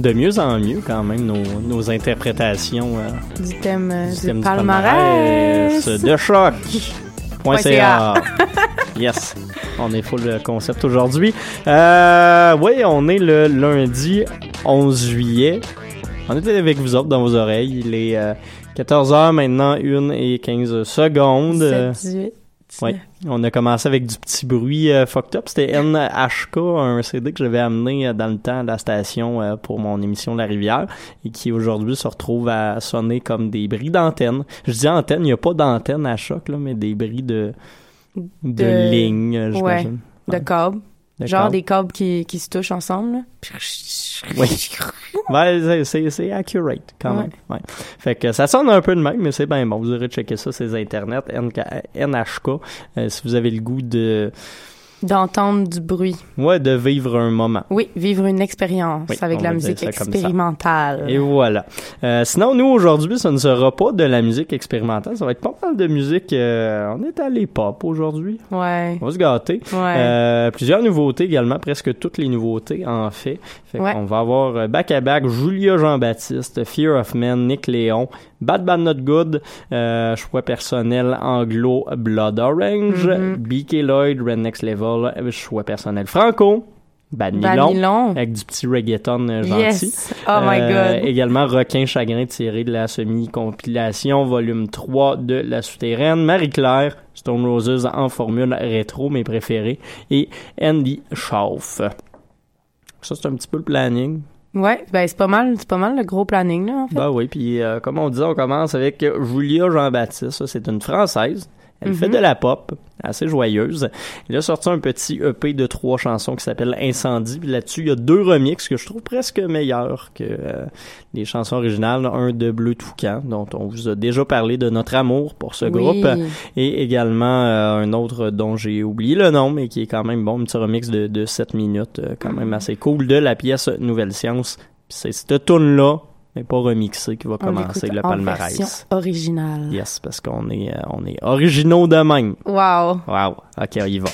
de mieux en mieux quand même nos, nos interprétations euh, Du thème euh, du du, thème du palmarès. palmarès de choc. Point Point CA. yes, on est full le concept aujourd'hui. Euh, oui, on est le lundi 11 juillet. On était avec vous autres dans vos oreilles. Il est 14h maintenant, 1 et 15 secondes. 17, 18. Oui, on a commencé avec du petit bruit euh, fucked up. C'était NHK, un CD que j'avais amené euh, dans le temps à la station euh, pour mon émission La Rivière et qui aujourd'hui se retrouve à sonner comme des bris d'antenne. Je dis antenne, il n'y a pas d'antenne à choc, là, mais des bris de, de, De- lignes, euh, j'imagine. De câbles. De Genre des câbles qui, qui se touchent ensemble. là. Oui. Ouais, c'est- c'est c'est accurate quand Ouais. même. Ouais. Fait que ça sonne un peu de même, mais c'est bien bon. Vous aurez checké ça sur les internets, NK NHK, euh, si vous avez le goût de, D'entendre du bruit. ouais, de vivre un moment. Oui, vivre une expérience Oui, avec on la musique expérimentale. Et voilà. Euh, sinon, nous, aujourd'hui, ça ne sera pas de la musique expérimentale. Ça va être pas mal de musique. euh, on est allé pop aujourd'hui. Ouais. On va se gâter. Ouais. Euh, plusieurs nouveautés également, presque toutes les nouveautés en fait. Fait Ouais. qu'on va avoir back à back Julia Jean-Baptiste, Fear of Men, Nick Léon, Bad Bad Not Good, euh, choix personnel anglo Blood Orange, Mhm. BK Lloyd, Red Next Level, choix personnel franco, Bad Nylon. avec du petit reggaeton euh, gentil. Yes. Oh my Euh, god. Également Requin Chagrin tiré de la semi-compilation volume 3 de La Souterraine. Marie-Claire, Stone Roses en formule rétro, mes préférés. Et Andy Schauf. Ça, c'est un petit peu le planning. Ouais, ben c'est pas mal, c'est pas mal le gros planning là en fait. Bah oui, puis euh, comme on dit, on commence avec Julia Jean-Baptiste. C'est une Française. Elle Mhm. fait de la pop, assez joyeuse. Elle a sorti un petit EP de trois chansons qui s'appelle Incendie. Là-dessus, il y a deux remixes que je trouve presque meilleurs que euh, les chansons originales. Un de Bleu Toucan, dont on vous a déjà parlé de notre amour pour ce Oui. groupe. Et également euh, un autre dont j'ai oublié le nom, mais qui est quand même bon, un petit remix de, de 7 minutes, euh, quand même assez cool, de la pièce Nouvelle Science. C'est cette tune-là, mais pas remixée, qui va On commencer le palmarès. version originale. Yes, parce qu'on est, euh, on est originaux de même. Wow. Wow. OK, on y va.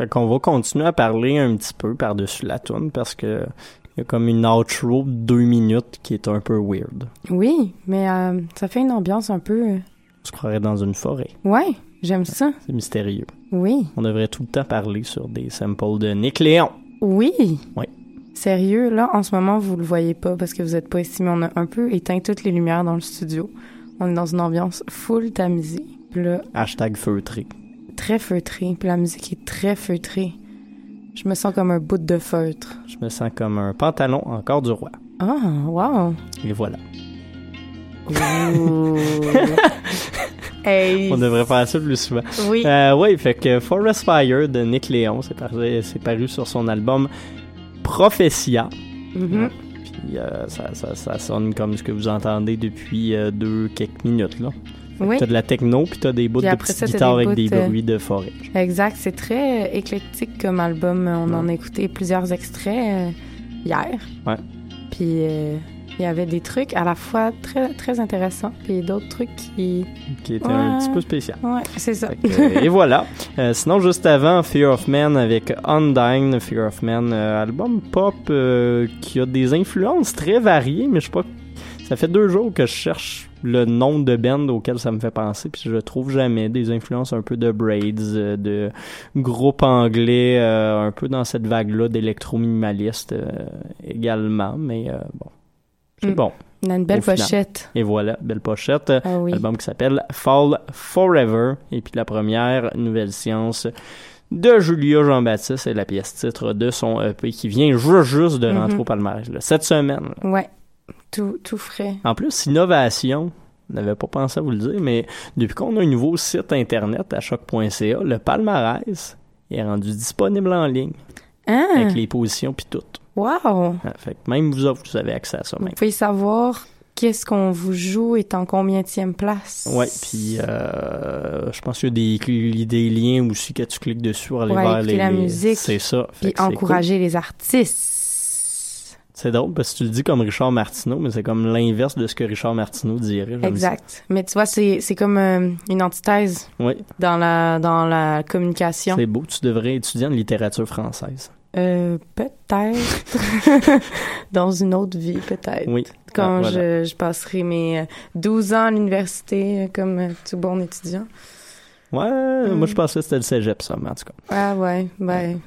Fait qu'on va continuer à parler un petit peu par-dessus la tune parce que il y a comme une outro de deux minutes qui est un peu weird. Oui, mais euh, ça fait une ambiance un peu... euh, On se croirait dans une forêt. Ouais, j'aime ça. C'est mystérieux. Oui. On devrait tout le temps parler sur des samples de Nick Léon. Oui. Oui. Sérieux, là, en ce moment, vous le voyez pas parce que vous êtes pas ici, mais on a un peu éteint toutes les lumières dans le studio. On est dans une ambiance full tamisée. Là, Hashtag feutré. Très feutrée. Puis la musique est très feutrée. Je me sens comme un bout de feutre. Je me sens comme un pantalon encore du roi. Ah, wow. Et voilà. Ouh. hey. On devrait faire ça plus souvent. Oui. Euh, ouais, fait que Forest Fire de Nick Léon, c'est paru, sur son album Prophetia. Mhm. Puis euh, ça, ça, ça sonne comme ce que vous entendez depuis euh, deux quelques minutes là. Oui. T'as de la techno puis t'as des bouts de petites guitares avec des euh, bruits de forêt. Exact. C'est très euh, éclectique comme album. On en a écouté plusieurs extraits euh, hier. Ouais. Puis euh, il y avait des trucs à la fois très, très intéressants, puis d'autres trucs qui. Qui était un petit peu spécial. Ouais, c'est ça. Que, et voilà. Euh, sinon, juste avant, Fear of Man avec Undying, Fear of Man, euh, album pop qui a des influences très variées, mais je sais pas. Ça fait deux jours que je cherche le nom de band auquel ça me fait penser, puis je trouve jamais des influences un peu de Braids, euh, de groupe anglais, euh, un peu dans cette vague-là d'électro-minimaliste euh, également, mais bon. C'est Mm. bon. On a une belle pochette. Et voilà, belle pochette. Ah oui. Album qui s'appelle Fall Forever. Et puis la première, Nouvelle Science de Julia Jean-Baptiste et la pièce titre de son EP qui vient juste, juste de rentrer Mhm. au palmarès. là, cette semaine. là. Ouais. Tout, tout frais. En plus, innovation. On n'avait pas pensé à vous le dire, mais depuis qu'on a un nouveau site internet à choc.ca, le palmarès est rendu disponible en ligne Ah! avec les positions puis tout. Wow! Ah, Fait que même vous autres, vous avez accès à ça Vous même. pouvez savoir qu'est-ce qu'on vous joue est en combienième place. Ouais, puis euh, je pense qu'il y a des, liens aussi que tu cliques dessus pour aller Ouais, vers les. la musique, C'est ça. Puis encourager les artistes. C'est drôle parce que tu le dis comme Richard Martineau, mais c'est comme l'inverse de ce que Richard Martineau dirait. Exact. Mais tu vois, c'est, c'est comme euh, une antithèse. Oui, dans la, dans la communication. c'est beau. Tu devrais étudier en littérature française. Euh, peut-être. dans une autre vie, peut-être. Oui. Quand Ah, voilà. je, je passerai mes euh, 12 ans à l'université euh, comme euh, tout bon étudiant. Ouais, Mm. moi je pensais que c'était le cégep, ça, mais en tout cas. Ah ouais, ben,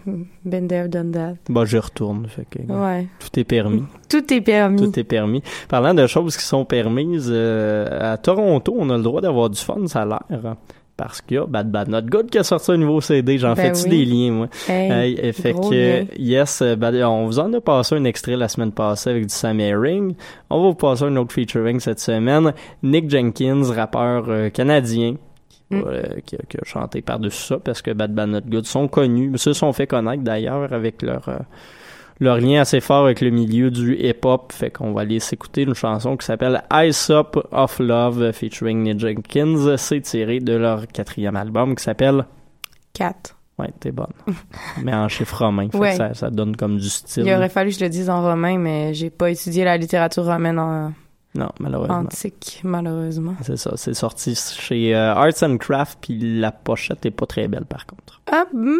been there, done that. Bon, j'y retourne. Fait que Ouais. tout est permis. Tout est permis. Tout est permis. Parlant de choses qui sont permises, euh, à Toronto, on a le droit d'avoir du fun, ça a l'air. parce qu'il y a Bad Bad Not Good qui a sorti un nouveau CD. J'en Ben fais-tu oui. des liens, moi? Hey, Hey, euh, fait que, yes, euh, Bad- on vous en a passé un extrait la semaine passée avec du Sam Herring. On va vous passer un autre featuring cette semaine. Nick Jenkins, rappeur euh, canadien, Mm. Euh, qui a, qui a chanté par-dessus ça parce que Bad Bad Not Good sont connus. Ils se sont fait connaître d'ailleurs avec leur... euh, leur lien assez fort avec le milieu du hip-hop, fait qu'on va aller s'écouter une chanson qui s'appelle Ice Up of Love featuring Nick Jenkins. C'est tiré de leur quatrième album qui s'appelle 4. Ouais, t'es bonne. Mais en chiffre romain, fait que Ouais. ça, ça donne comme du style. Il aurait fallu que je le dise en romain, mais j'ai pas étudié la littérature romaine en Non, malheureusement. antique, malheureusement. C'est ça, c'est sorti chez euh, Arts and Craft, puis la pochette est pas très belle par contre. Ah, mm,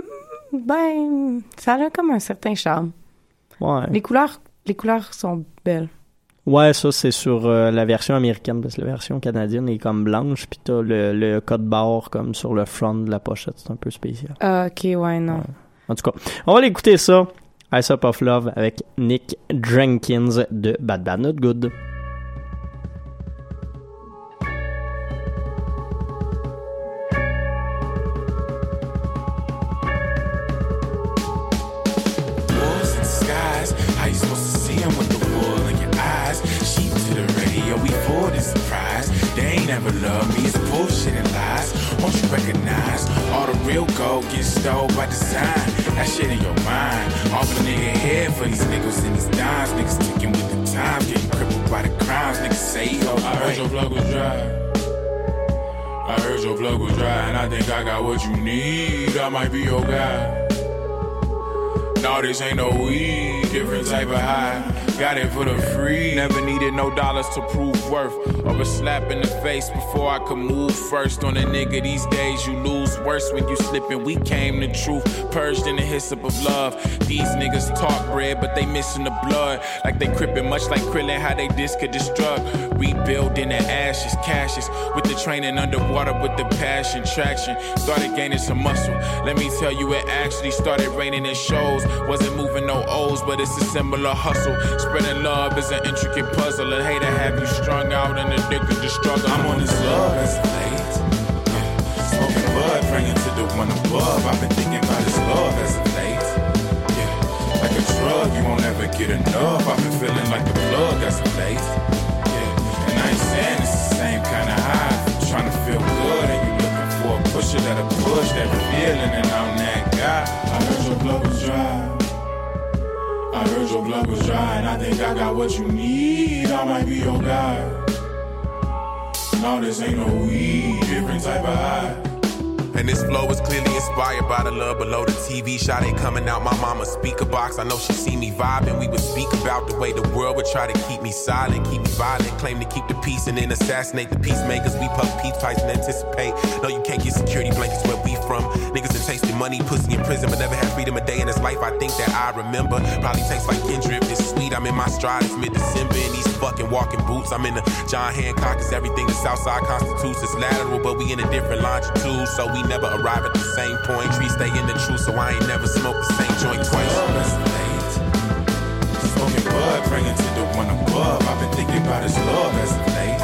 ben, ça a comme un certain charme. Ouais, Les couleurs, les couleurs sont belles. ouais ça c'est sur euh, la version américaine, parce que la version canadienne est comme blanche, puis t'as le, le code barre comme sur le front de la pochette, c'est un peu spécial. Ah, ok, ouais, non. Ouais. En tout cas, on va aller écouter ça, Ice Up of Love, avec Nick Jenkins de Bad Bad Not Good. Never loved me, it's bullshit and lies. Won't you recognize all the real gold gets stole by design? That shit in your mind. Off a nigga head for these niggas and these dimes. Niggas ticking with the times, getting crippled by the crimes. Niggas say, oh, I heard your plug was dry. I heard your plug was dry, and I think I got what you need. I might be your guy. No, this ain't no weed, different type of high. Got it for the free. Never needed no dollars to prove worth. Or a slap in the face before I could move first. On a nigga these days, you lose worse when you slipping. We came the truth, purged in the hyssop of love. These niggas talk bread, but they missing the blood. Like they crippin', much like Krillin, how they disc this drug. Rebuilding the ashes, cashes. With the training underwater, with the passion, traction. Started gaining some muscle. Let me tell you, it actually started raining in shows. Wasn't moving no O's, but it's a similar hustle. Spreading love is an intricate puzzle. A hater have you strung out and addicted to struggle. I'm on this love as of late. Yeah. Smoking bud, praying to the one above. I've been thinking about this love as of late. Yeah. Like a drug, you won't ever get enough. I've been feeling like the plug as of late. Yeah. And I ain't saying it's the same kind of high. Trying to feel good and you looking for a pusher that'll push that feeling and I'm that guy. I heard your blood was dry. I heard your blood was dry and I think I got what you need. I might be your guy. No, this ain't no weed, different type of high. And this flow is clearly inspired by the love below the TV shot ain't coming out my mama's speaker box. I know she see me vibing. We would speak about the way the world would try to keep me silent, keep me violent, claim to keep the peace and then assassinate the peacemakers. We puff peace pipes and anticipate. No, you can't get security blankets where we from. Niggas that tasted money, pussy in prison, but never had freedom a day in his life. I think that I remember. Probably tastes like Kendrick. It's sweet. I'm in my stride. It's mid-December in these fucking walking boots. I'm in the John Hancock. It's everything the Southside constitutes. It's lateral, but we in a different longitude, so we never arrive at the same point. Tree stay in the truth, so I ain't never smoked the same joint twice. Of. Smoking bud, praying to the one above. I've been thinking about his love as of late.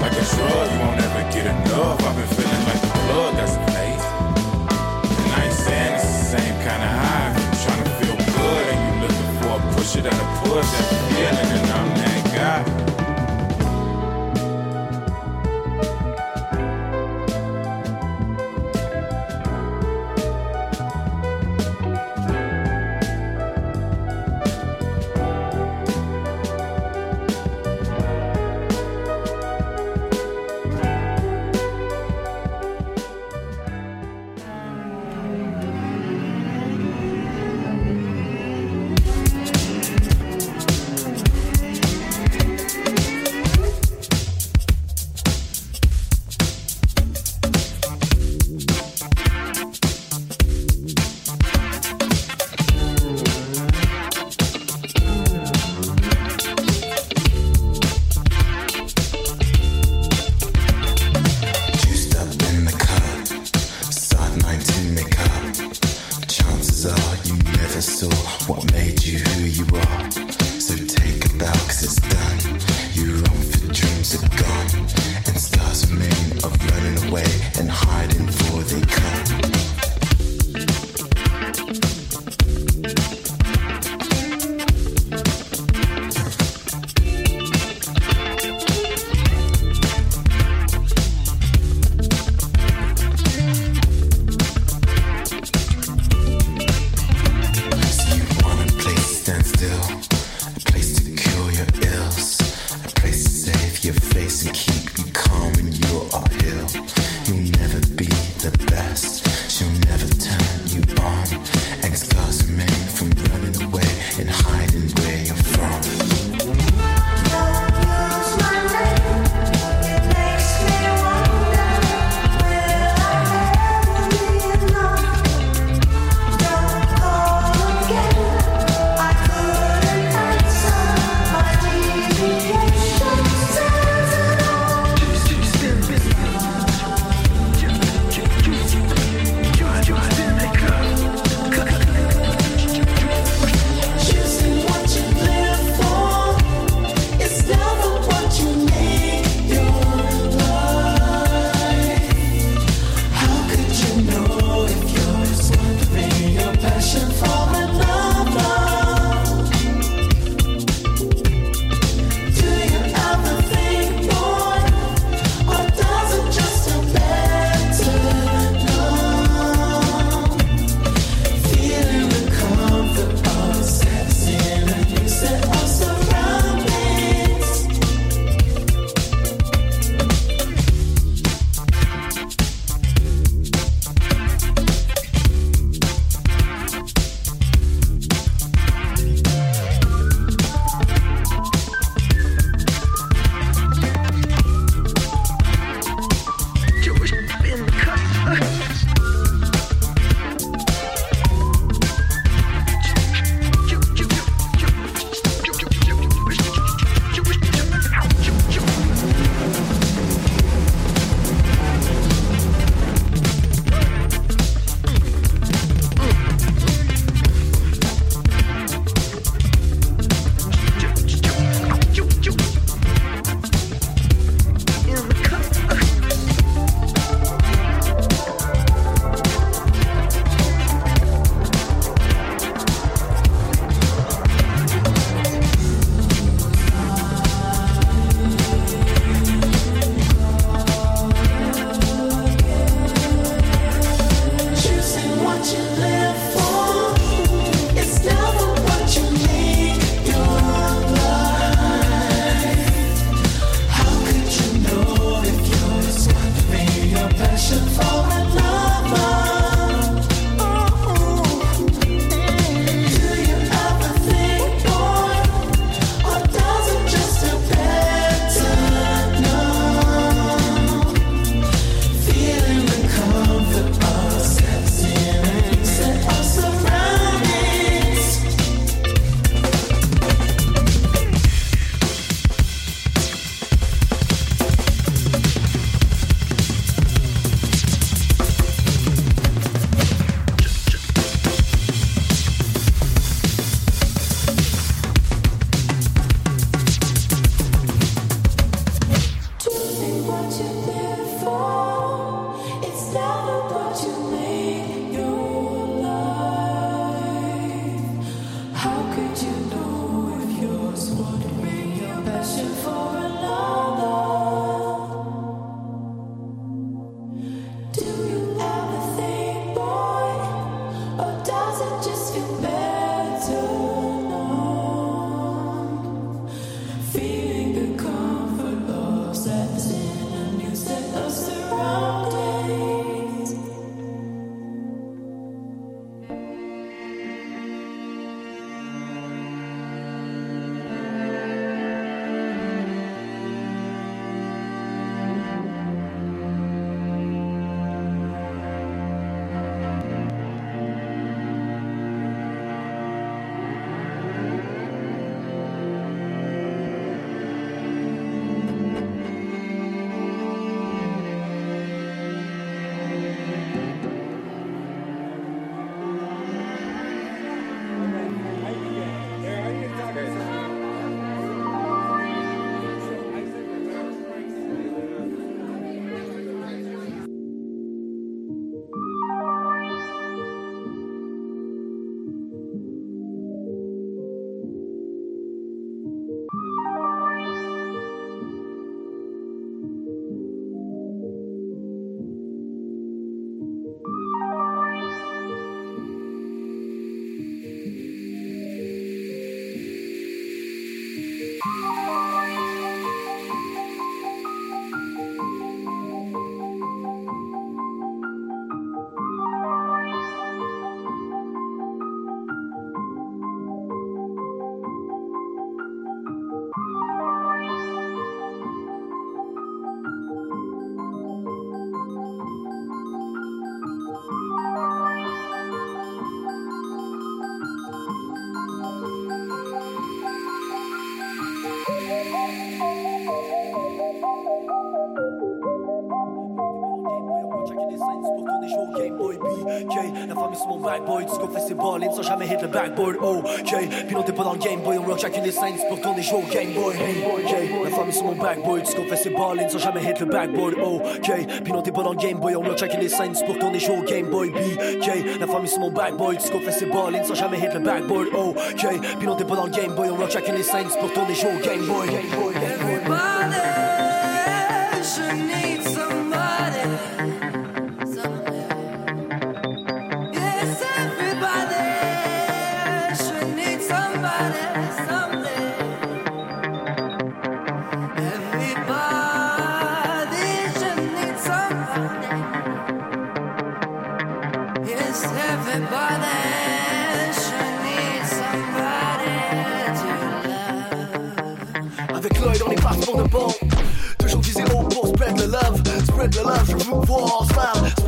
Like a drug, you won't ever get enough. I've been feeling like the plug as of late. And I ain't saying it's the same kind of high. Trying to feel good and you looking for a pusher that'll push that feeling, c'est ballin sans jamais hit le backboard. Ok, puis non t'es pas dans le Game Boy, on rock chacune des scènes pour tourner jouer au Game Boy. Ok, la famille sur mon backboard, ce qu'on fait c'est ballin sans jamais hit le backboard. Ok, puis non t'es pas dans le Game Boy, on rock chacune des scènes pour tourner jouer au Game Boy BK. La famille sur mon backboard, ce qu'on fait c'est ballin sans jamais hit le backboard. Ok, puis non t'es pas dans le Game Boy, on rock chacune des scènes pour tourner jouer au Game Boy. Game Boy,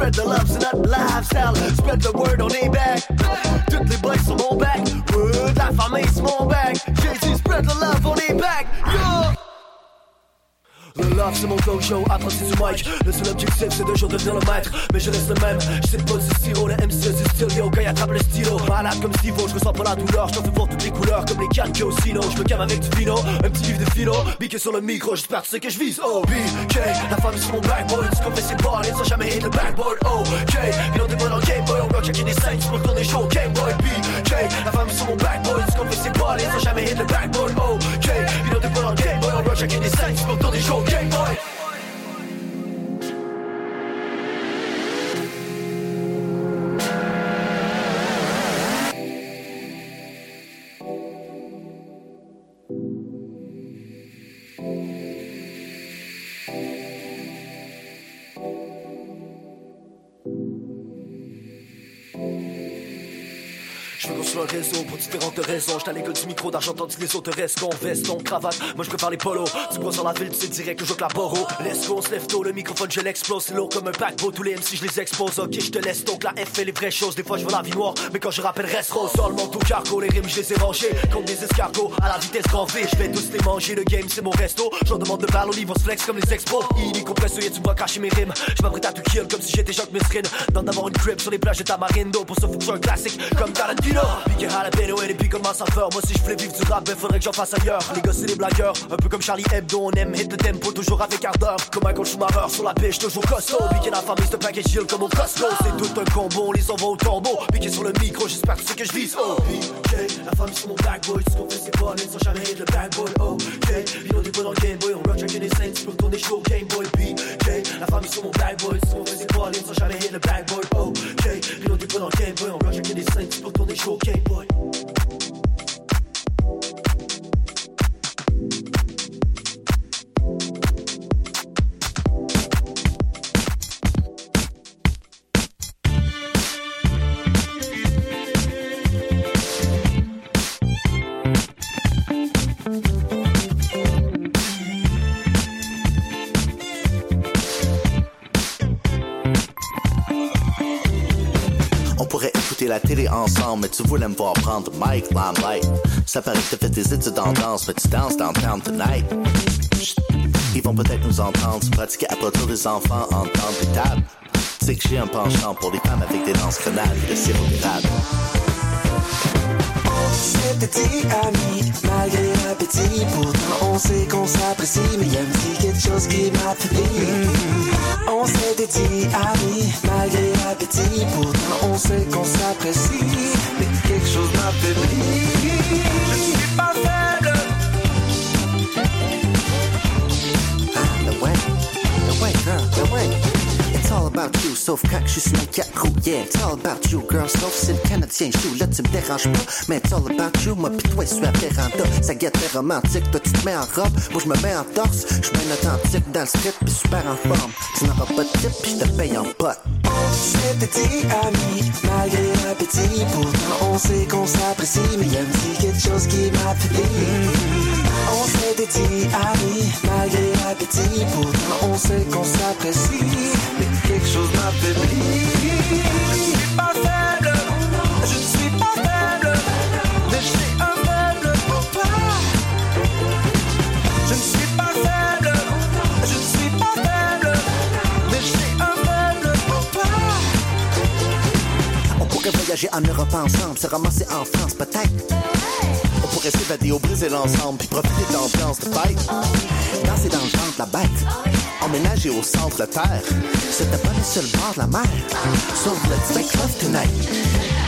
Spread the love, c'est notre lifestyle. Spread the word, on est Le love c'est mon go-show, apprenti du mic. Le seul objectif c'est de jour devenir le maître. Mais je reste le même, je sais pas du sirop Le MC du style, yo, quand attrape le stylo. Malade comme Steve je ressens pas la douleur. Je fais voir toutes les couleurs comme les cannes au sino Je me calme avec du vino, un petit livre de philo. Biqué sur le micro, j'espère que tu sais que je vise. Oh, BK, la femme sur mon backboard Ce qu'on fait c'est pas sans jamais hit le backboard. Oh, K, ils ont des bonnes en Game Boy On rock chacun des scènes, pour tourner chaud Game Boy, BK, la femme sur mon backboard Ce qu'on fait c'est pas sans jamais hit le backboard. Oh, K, des bonnes en Game Boy. On rock chacun des scènes, pour tourner chaud Game Boy différentes raisons. J'étais à l'école du micro d'argent tandis que les autres restent con, veston, cravate. Moi je préfère les polos. Tu crois sur la ville, tu sais direct que je que la boro. Let's go, on se lève tôt, le microphone je l'explose. C'est lourd comme un paquebot, tous les MC je les expose. Ok, je te laisse donc la F fait les vraies choses. Des fois je veux la vie noire, mais quand je rappelle reste rose. Manteau cargo, les rimes je les ai rangés. Comme des escargots, à la vitesse grand V. Je vais tous les manger, le game c'est mon resto. J'en demande de balle au niveau flex comme les expos. Illico presso, y'a tu me vois cacher mes rimes. Je m'apprête à tout kill comme si j'étais Jacques Mesrine. Dans d'avoir une crib sur les plages de Tamarindo. Pour ce que un classique comme Tarantino. Et les pics comme un saveur. Moi si je voulais vivre du rap, ben faudrait que j'en fasse ailleurs. Les gars c'est des blagueurs, un peu comme Charlie Hebdo. On aime hit le tempo, toujours avec ardeur. Comme un coach Schumacher sur la pêche, toujours costaud. Piqué la famille, c'est package deal comme au Costco. C'est tout un combo, on les envoie au tombeau. Piqué sur le micro, j'espère que c'est que je vise. Oh, PK, la famille sur mon backboard. Ce qu'on fait c'est pas sans jamais hit le backboard. Oh, ok, ils ont des dans le Game Boy. On rock chacun des scènes, pour tourner chaud Game Boy. PK, la famille sur mon backboard. Ce qu'on fait c'est pas sans jamais hit le backboard. Oh, ok, ils ont des dans le Game Boy. On rock des scènes, pour tourner chaud Game Boy. Télé ensemble, mais tu voulais me voir prendre Mike Limelight. Ça paraît que t'as fait tes études en danse, mais tu danses downtown tonight. Chut. Ils vont peut-être nous entendre, pratiquer à produire des enfants en temps des tables. Tu sais que j'ai un penchant pour les femmes avec des danses grenades et de sirop d'érable. Dit ami, malgré l'appétit Pourtant on sait qu'on s'apprécie Mais y a un petit quelque chose qui m'affaiblit On s'était dit ami, malgré Pourtant on sait qu'on s'apprécie Mais quelque chose m'affaiblit Je suis you, sauf quand je suis roue, yeah. It's all about you, girl, sauf si le Canadien joue. Là, tu me déranges pas, mais it's all about you. Moi pis toi, je suis à véranda. Ça guette très romantique, toi, tu te mets en robe. Moi, je me mets en torse. Je authentique dans le strip, pis super en forme. Tu n'auras pas de tip, pis je te paye en pote. C'était dit ami, malgré Pourtant on sait qu'on s'apprécie Mais y a petit quelque chose qui m'affaiblit On s'était dit ami, malgré l'appétit. Pourtant on sait qu'on s'apprécie Mais quelque chose m'affaiblit en Europe ensemble, se ramasser en France peut-être. On pourrait s'évader au Brésil ensemble, puis profiter de l'ambiance de fête. Danser dans le ventre la bête, emménager au centre de terre. Taponner sur le bord de la mer. So let's make love tonight.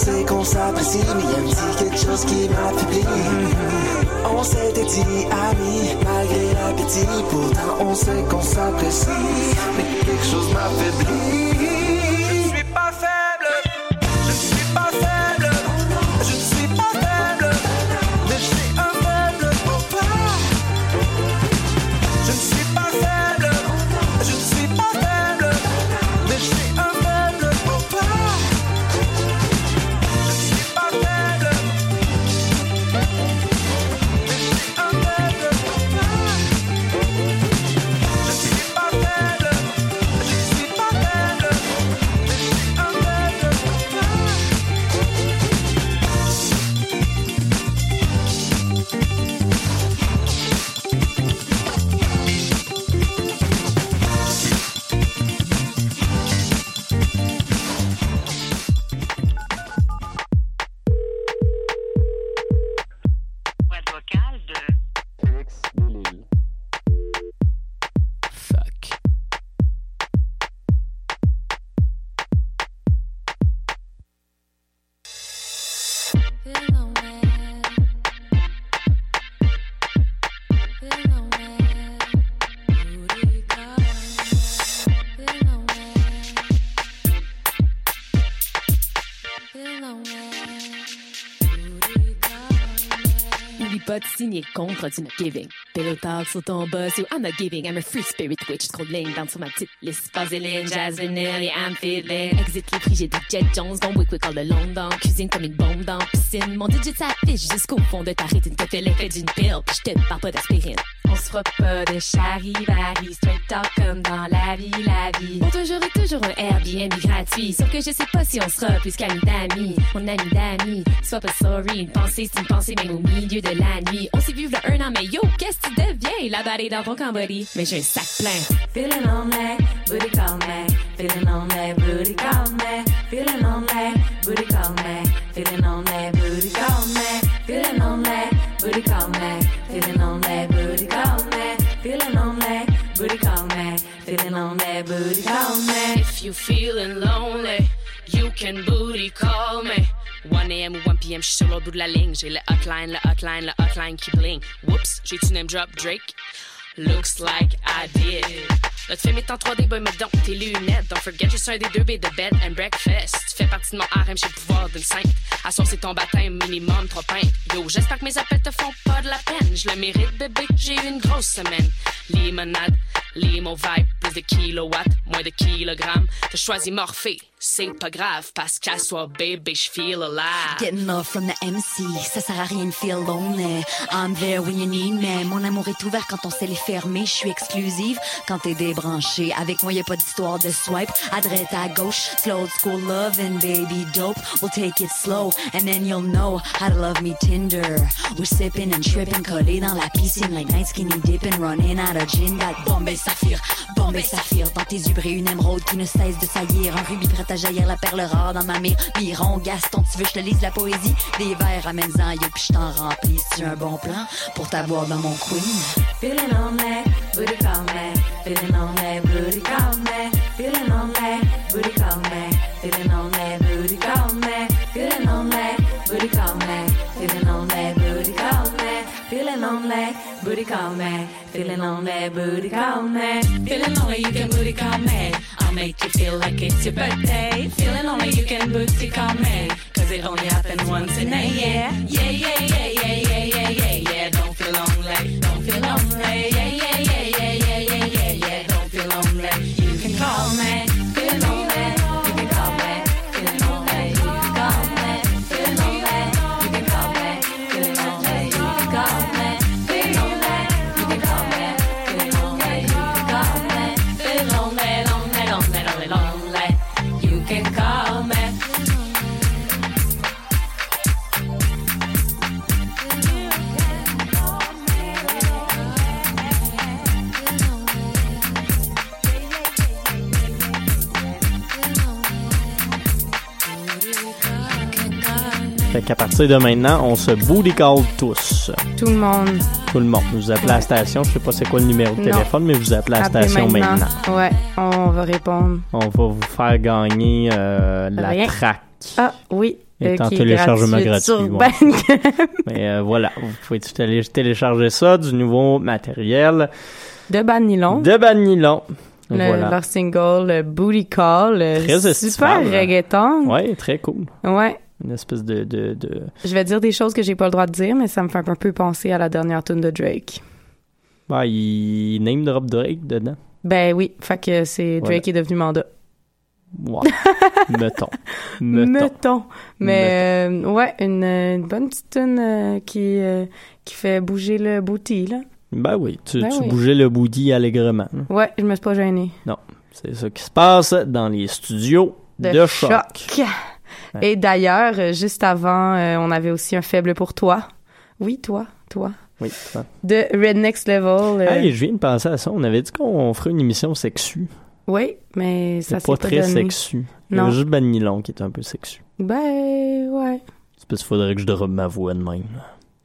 Sait qu'on s'apprécie, mais y a petit quelque chose qui m'affaiblit. On s'était dit ami, malgré l'appétit. Pourtant, on sait qu'on s'apprécie, mais quelque chose m'affaiblit. Pas de signer le contrat du giving. Pillow talk sur ton boss ou I'm not giving. I'm a free spirit witch. Trop de sur ma petite liste. Vaseline, yeah, I'm fiddling. Exit les prix, j'ai des Jet Jones. Don't wick wick all the long dans Cuisine comme une bombe dans piscine. Mon digit s'affiche jusqu'au fond de ta rétine. Que fait l'effet d'une pile. Puis je te parle pas d'aspirine. On se fera pas de charivari. Straight talk comme dans la vie, la vie. Pour toujours et toujours un Airbnb gratuit. Sauf que je sais pas si on sera plus qu'amis d'amis. Mon ami d'amis. Sois pas sorry. Une pensée, c'est une pensée même au milieu de la nuit. On s'est vu v'là un an, mais yo, qu'est-ce que tu deviens? La balle est dans ton cambody. Mais j'ai un sac plein. Feeling on that, booty call me. Feeling on that, booty call me. Feeling on that, booty call me. Feeling on that, booty call me. Feeling on that, booty call me. You feeling lonely, you can booty call me. 1 a.m. ou 1 p.m., je suis sur l'autre bout de la ligne. J'ai le hotline, le hotline, le hotline qui bling. Whoops, j'ai-tu name drop Drake? Looks like I did. Notre film est en 3D, boy, mais donc tes lunettes. Don't forget, je suis un des deux B de bed and breakfast. Tu fais partie de mon harem, j'ai le pouvoir d'une sainte. À c'est ton baptême, minimum, trois pintes. Yo, j'espère que mes appels te font pas de la peine. Je le mérite, bébé, j'ai eu une grosse semaine. Limonade, limo vibe, plus de kilowatts, moins de kilogrammes. T'as choisi Morphée, c'est pas grave, parce qu'à soir, bébé, je feel alive. Getting love from the MC, ça sert à rien de feel lonely. I'm there when you need me. Mon amour est ouvert quand on sait les fermer. Je suis exclusive quand t'es débranché. Avec moi, y a pas d'histoire de swipe. À droite, à gauche, slow school love and baby dope. We'll take it slow and then you'll know how to love me tender. We're sipping and tripping, collés dans la piscine. Like night skinny dipping, running out of gin. Got Bombay Saphir, Bombay Saphir. Dans tes yeux une émeraude qui ne cesse de saillir. Un rubis prêt à jaillir, la perle rare dans ma mire. Miron, Gaston, tu veux je te lise la poésie? Des vers, amène-en, yo, puis je t'en remplis. C'est un bon plan pour t'avoir dans mon queen. Feeling on that, booty call me. Feeling on that, booty call me. Feeling on that, booty call me. Feeling on That, booty call me. Feeling on that, booty call me. Feeling lonely, you can booty call me. I'll make you feel like it's your birthday. Feeling lonely, you can booty call me. Cause it only happens once in a year. Yeah, yeah, yeah, yeah, yeah, yeah, yeah, yeah. Don't feel lonely, don't feel lonely. Yeah, yeah, Fait qu'à partir de maintenant, on se booty call tous. Tout le monde. Tout le monde. Vous appelez à la station. Je sais pas c'est quoi le numéro de Non. téléphone, mais vous appelez à la station maintenant. Ouais, on va répondre. On va vous faire gagner euh, la track. Ah, oui. Et euh, en téléchargement gratuite sur gratuit, ouais. Mais euh, voilà, vous pouvez tout aller télécharger ça, du nouveau matériel de Bad Nylon. de Bad Nylon. Le- voilà. Leur single, le Booty Call. Très Super estival. reggaeton. Ouais, très cool. Ouais. Une espèce de, de, de... Je vais dire des choses que j'ai pas le droit de dire, mais ça me fait un peu penser à la dernière tune de Drake. Ouais, il name drop Drake dedans. Ben oui, fait que c'est Drake Voilà. qui est devenu mandat. Ouais. Mettons. Mettons. Mettons. Mais euh, ouais, une, une bonne petite tune euh, qui, euh, qui fait bouger le booty, là. Ben oui, tu, Ben tu oui. bougeais le booty allègrement. hein. Ouais, je me suis pas gênée. Non, c'est ça qui se passe dans les studios de, De choc. choc. Et d'ailleurs, euh, juste avant, euh, on avait aussi un faible pour toi. Oui, toi, toi. Oui, ça. De Red Next Level. euh, Hey, je viens de penser à ça. On avait dit qu'on ferait une émission sexue. Oui, mais ça C'est s'est pas pas, très donné. sexu. Il y Non. avait juste Bad Nylon qui est un peu sexu. Ben, ouais. C'est parce qu'il faudrait que je drop ma voix de même.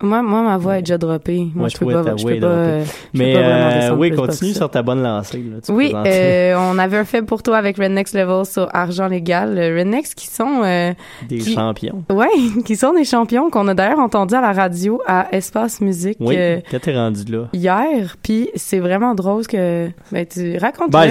Moi, moi ma voix est déjà droppée. Moi, Ouais, je peux toi, pas, je peux pas, je Mais peux pas vraiment euh, oui, continue sur ta bonne lancée. Là, tu Oui, euh, on avait un faible pour toi avec Rednext Level sur Argent Légal. Euh, Rednex qui sont... euh, des qui- champions. Ouais, qui sont des champions qu'on a d'ailleurs entendu à la radio à Espace Musique Oui, quand t'es rendu là. hier. Puis c'est vraiment drôle que... Ben, tu racontes Ben,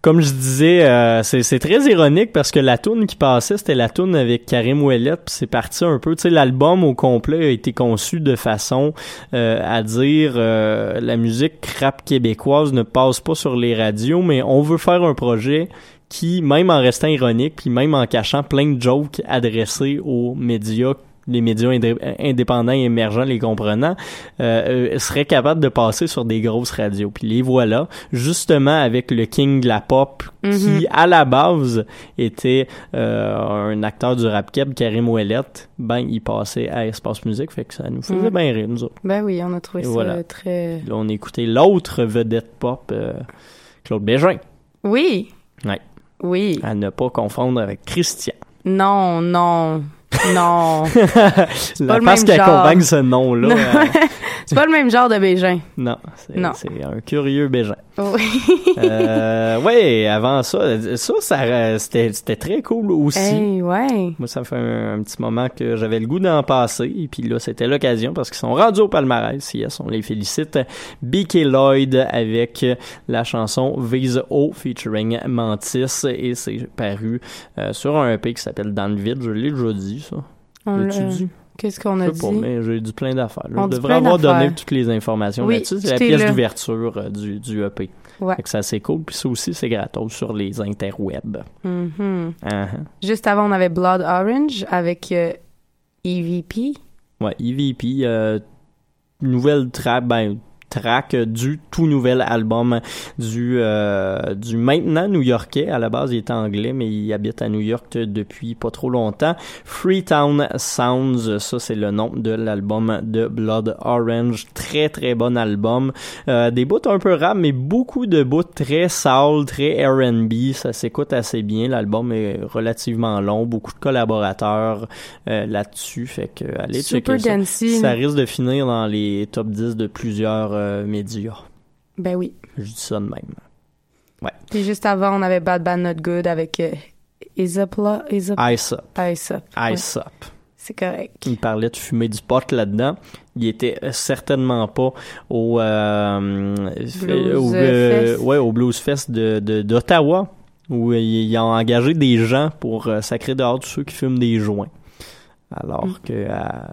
comme je disais, euh, c'est très ironique parce que la tune qui passait, c'était la tune avec Karim Ouellet, puis c'est parti un peu, tu sais, l'album au complet a été conçu de façon euh, à dire euh, la musique rap québécoise ne passe pas sur les radios, mais on veut faire un projet qui, même en restant ironique, puis même en cachant plein de jokes adressés aux médias les médias indé- indépendants et émergents les comprenant, euh, euh, seraient capables de passer sur des grosses radios. Puis les voilà, justement avec le king de la pop, Mhm. qui à la base était euh, un acteur du rap keb, Karim Ouellet, ben il passait à Espace Musique, fait que ça nous faisait Mhm. bien rire, nous autres. Ben oui, on a trouvé Et ça voilà. très... Là, on écoutait l'autre vedette pop, euh, Claude Bégin, Oui, Ouais. oui. à ne pas confondre avec Christian. Non, non, non. La pas le même qui genre. accompagne ce nom-là. Euh, c'est pas le même genre de Bégin. non, c'est c'est un curieux Bégin. Oui. Euh, ouais, avant ça, ça, ça c'était très cool aussi. Hey, ouais. Moi, ça fait un, un petit moment que j'avais le goût d'en passer. Et puis là, c'était l'occasion parce qu'ils sont rendus au palmarès. Yes, on les félicite. B.K. Lloyd avec la chanson Visa O featuring Mantis. Et c'est paru euh, sur un EP qui s'appelle Dans le vide. Je l'ai déjà dit, ça. On dit? Qu'est-ce qu'on Je a sais pas, dit? mais j'ai dit plein d'affaires. Je dit devrais avoir donné toutes les informations Oui, là-dessus. C'est la pièce d'ouverture euh, du, du EP. Ouais. Fait que c'est cool. Puis ça aussi, c'est gratos sur les interwebs. Mhm. Ah, ah. Juste avant, on avait Blood Orange avec euh, EVP. Ouais, EVP, euh, nouvelle track, ben, track du tout nouvel album du euh, du maintenant new-yorkais. À la base il est anglais mais il habite à New York depuis pas trop longtemps. Freetown Sounds ça c'est le nom de l'album de Blood Orange. Très très bon album. Euh, des bouts un peu rap mais beaucoup de bouts très soul très R&B ça s'écoute assez bien. L'album est relativement long beaucoup de collaborateurs euh, là-dessus. Fait que allez Super checker ça. ça risque de finir dans les top 10 de plusieurs euh, médias. Ben oui. Je dis ça de même. Ouais. Puis juste avant, on avait Bad Bad Not Good avec euh, Up. Ouais, Ice Up. C'est correct. Il parlait de fumer du pot là-dedans. Il était euh, certainement pas au, euh, Blues au, Fest. ouais, au Blues Fest de, de- d'Ottawa, où il, il a engagé des gens pour euh, sacrer dehors tous ceux qui fument des joints. Alors Mm. que à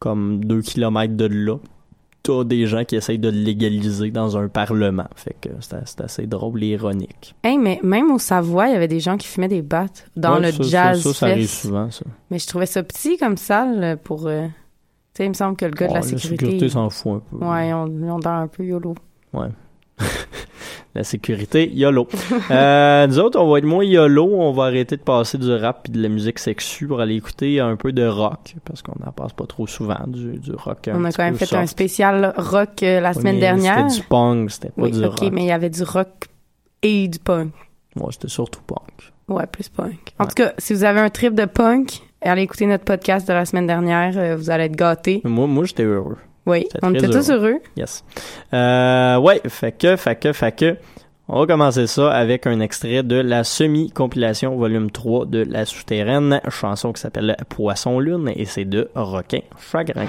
comme deux kilomètres de là, t'as des gens qui essayent de le légaliser dans un parlement. Fait que c'est assez drôle et ironique. Hey, mais même au Savoie, il y avait des gens qui fumaient des battes dans Ouais, le ça, ça, jazz Ça, ça, arrive souvent, ça. Mais je trouvais ça petit comme salle pour... euh, Tu sais, il me semble que le gars de la sécurité... La sécurité s'en fout un peu. Ouais, on, on dort un peu YOLO. Ouais. la sécurité, YOLO. euh, nous autres, on va être moins YOLO. On va arrêter de passer du rap et de la musique sexue pour aller écouter un peu de rock. Parce qu'on n'en passe pas trop souvent, du, du rock. On a quand même fait soft. un spécial rock euh, la Ouais, semaine dernière. C'était du punk, c'était pas oui, du ok, rock. mais il y avait du rock et du punk. Moi, c'était surtout punk. Ouais, plus punk. En tout cas, si vous avez un trip de punk, allez écouter notre podcast de la semaine dernière. euh, vous allez être gâtés. Moi, moi j'étais heureux. Oui, on était tous heureux. Yes. Euh, ouais, fait que, fait que, fait que, on va commencer ça avec un extrait de la semi-compilation volume 3 de La Souterraine, chanson qui s'appelle Poisson Lune et c'est de Requin Chagrin.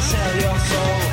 Sell your soul,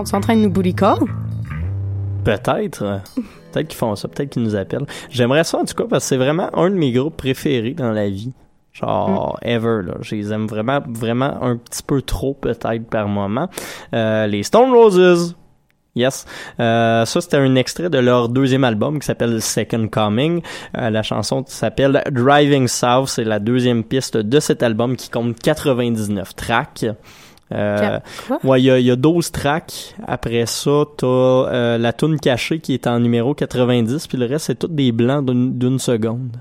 Sont-ils en train de nous bully call? Peut-être. Peut-être qu'ils font ça, peut-être qu'ils nous appellent. J'aimerais ça en tout cas parce que c'est vraiment un de mes groupes préférés dans la vie. Genre, ever, là. Je les aime vraiment, vraiment un petit peu trop, peut-être, par moment. Euh, les Stone Roses. Yes. Euh, ça, c'était un extrait de leur deuxième album qui s'appelle Second Coming. Euh, la chanson s'appelle Driving South. C'est la deuxième piste de cet album qui compte 99 tracks. Euh, ouais, il y a, y a 12 tracks. Après ça, t'as euh, la tune cachée qui est en numéro 90, puis le reste, c'est tout des blancs d'une seconde.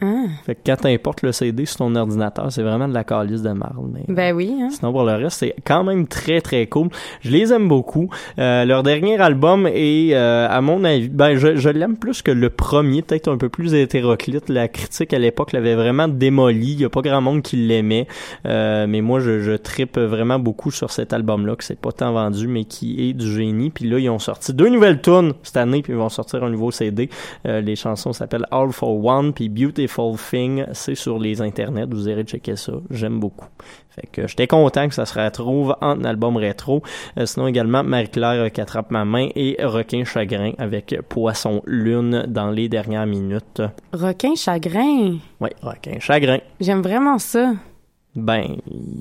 Ah. Fait que quand t'importes le CD sur ton ordinateur, c'est vraiment de la calice de marde. Mais Ben oui, hein. Sinon, pour le reste, c'est quand même très, très cool. Je les aime beaucoup. Euh, leur dernier album est, euh, à mon avis, ben, je, je l'aime plus que le premier, peut-être un peu plus hétéroclite. La critique à l'époque l'avait vraiment démoli. Il y a pas grand monde qui l'aimait. Euh, mais moi, je, je trippe vraiment beaucoup sur cet album-là, que c'est pas tant vendu, mais qui est du génie. Puis là, ils ont sorti deux nouvelles tunes cette année, puis ils vont sortir un nouveau CD. Euh, les chansons s'appellent All for One, puis Beautiful Thing. C'est sur les internets. Vous irez checker ça. J'aime beaucoup. Fait que j'étais content que ça se retrouve en album rétro. Euh, sinon également Marie-Claire euh, qui attrape ma main et Requin Chagrin avec Poisson Lune dans les dernières minutes. Requin chagrin? Ouais, Requin Chagrin. J'aime vraiment ça. Ben,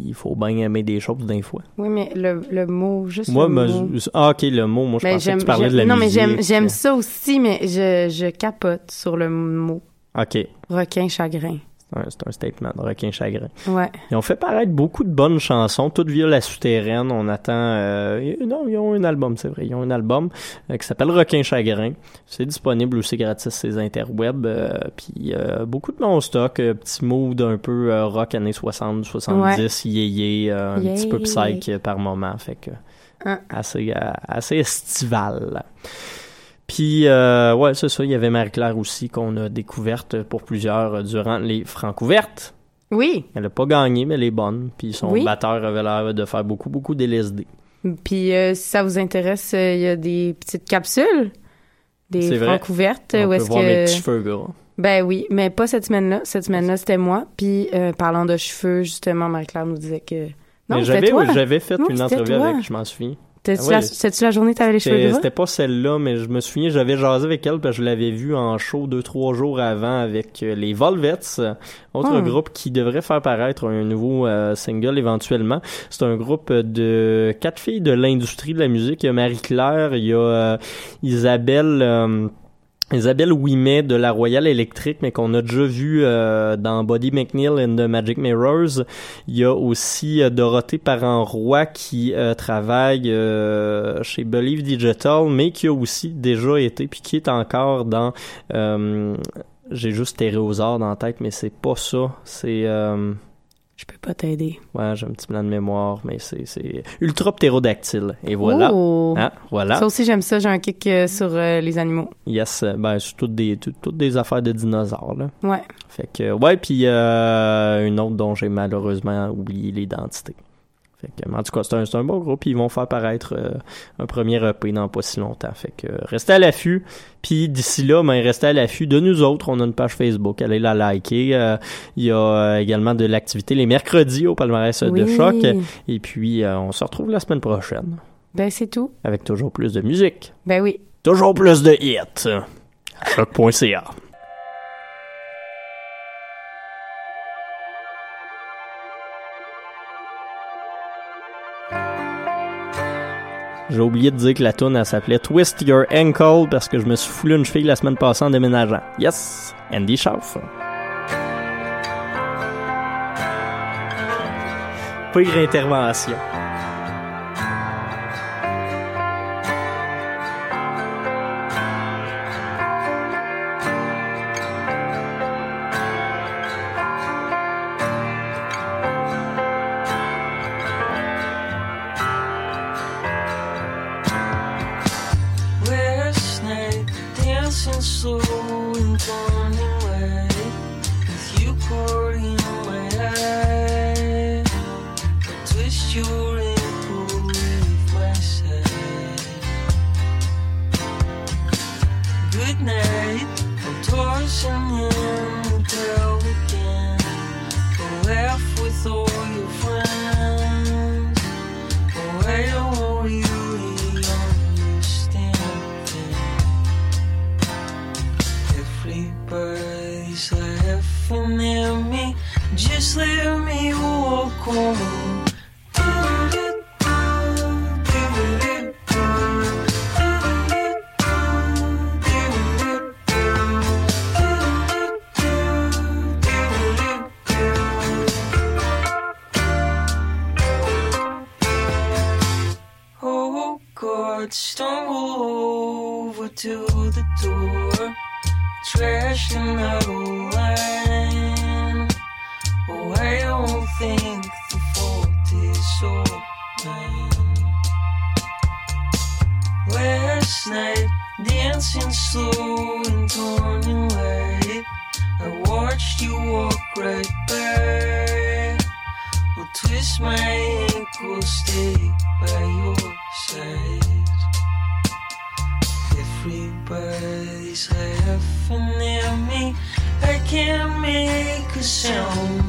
il faut bien aimer des choses d'un fois. Oui, mais le, le mot, juste Moi, le me- mot. ah, ok, le mot, moi je Ben, pensais que tu parlais de la non, musique. mais j'aime, j'aime ça aussi, mais je, je capote sur le mot. Ok, Requin chagrin. c'est un, statement de Requin Chagrin. Ouais. Ils ont fait paraître beaucoup de bonnes chansons, toutes via la souterraine. On attend... euh, non, ils ont un album, c'est vrai. Ils ont un album euh, qui s'appelle Requin Chagrin. C'est disponible aussi gratis sur les interwebs. euh, puis euh, beaucoup de bon stock. petit mood un peu rock années 60, 70, yé euh, un Yay. petit peu psych par moment. Fait que Hein. assez, assez estival. Puis, euh, ouais, c'est ça. Il y avait Marie-Claire aussi qu'on a découverte pour plusieurs euh, durant les Francouvertes. Oui. Elle a pas gagné, mais elle est bonne. Puis son Oui. batteur avait l'air de faire beaucoup, beaucoup d'LSD. Puis euh, si ça vous intéresse, euh, il y a des petites capsules, des vrai. francs ouvertes. On où peut voir que... mes petits cheveux gras. Ben oui, mais pas cette semaine-là. Cette semaine-là, c'était moi. Puis parlant de cheveux, justement, Marie-Claire nous disait que... Non, j'avais, j'avais fait Non, une entrevue toi. avec, je m'en souviens. C'était-tu ouais. la... c'était-tu la journée que t'avais les cheveux C'était, gras? c'était pas celle-là, mais je me souviens, j'avais jasé avec elle parce que je l'avais vue en show deux, trois jours avant avec euh, les Volvets, autre Ah. groupe qui devrait faire paraître un nouveau euh, single éventuellement. C'est un groupe de quatre filles de l'industrie de la musique. Il y a Marie-Claire, il y a euh, Isabelle... Isabelle Ouimet de la Royale Électrique, mais qu'on a déjà vu euh, dans Body McNeil and the Magic Mirrors. Il y a aussi euh, Dorothée Parent-Roy qui euh, travaille euh, chez Believe Digital, mais qui a aussi déjà été, puis qui est encore dans... euh, J'ai juste Stéréosaure dans la tête, mais c'est pas ça. C'est... Je peux pas t'aider. Ouais, j'ai un petit blanc de mémoire, mais c'est c'est Ultra Ptérodactyle. Et voilà. Oh! Hein, voilà. Ça aussi, j'aime ça. J'ai un kick euh, sur euh, les animaux. Yes, euh, ben c'est toutes des tout- toutes des affaires de dinosaures là. Ouais. Fait que ouais, puis euh, une autre dont j'ai malheureusement oublié l'identité. Fait que, en tout cas, c'est un, bon groupe. Ils vont faire paraître euh, un premier EP dans pas si longtemps. Fait que euh, restez à l'affût. Puis d'ici là, ben, restez à l'affût de nous autres. On a une page Facebook. Allez la liker. Euh, Il y a également de l'activité les mercredis au palmarès de choc. Et puis, on se retrouve la semaine prochaine Ben, c'est tout. avec toujours plus de musique. Ben oui. Toujours plus de hits. Choc.ca. J'ai oublié de dire que la tune elle s'appelait Twist Your Ankle parce que je me suis foulé une cheville la semaine passée en déménageant. Yes! Andy Schauf. Pire intervention. Right by. Will twist my ankle, stay by your side. Everybody's laughing at me. I can't make a sound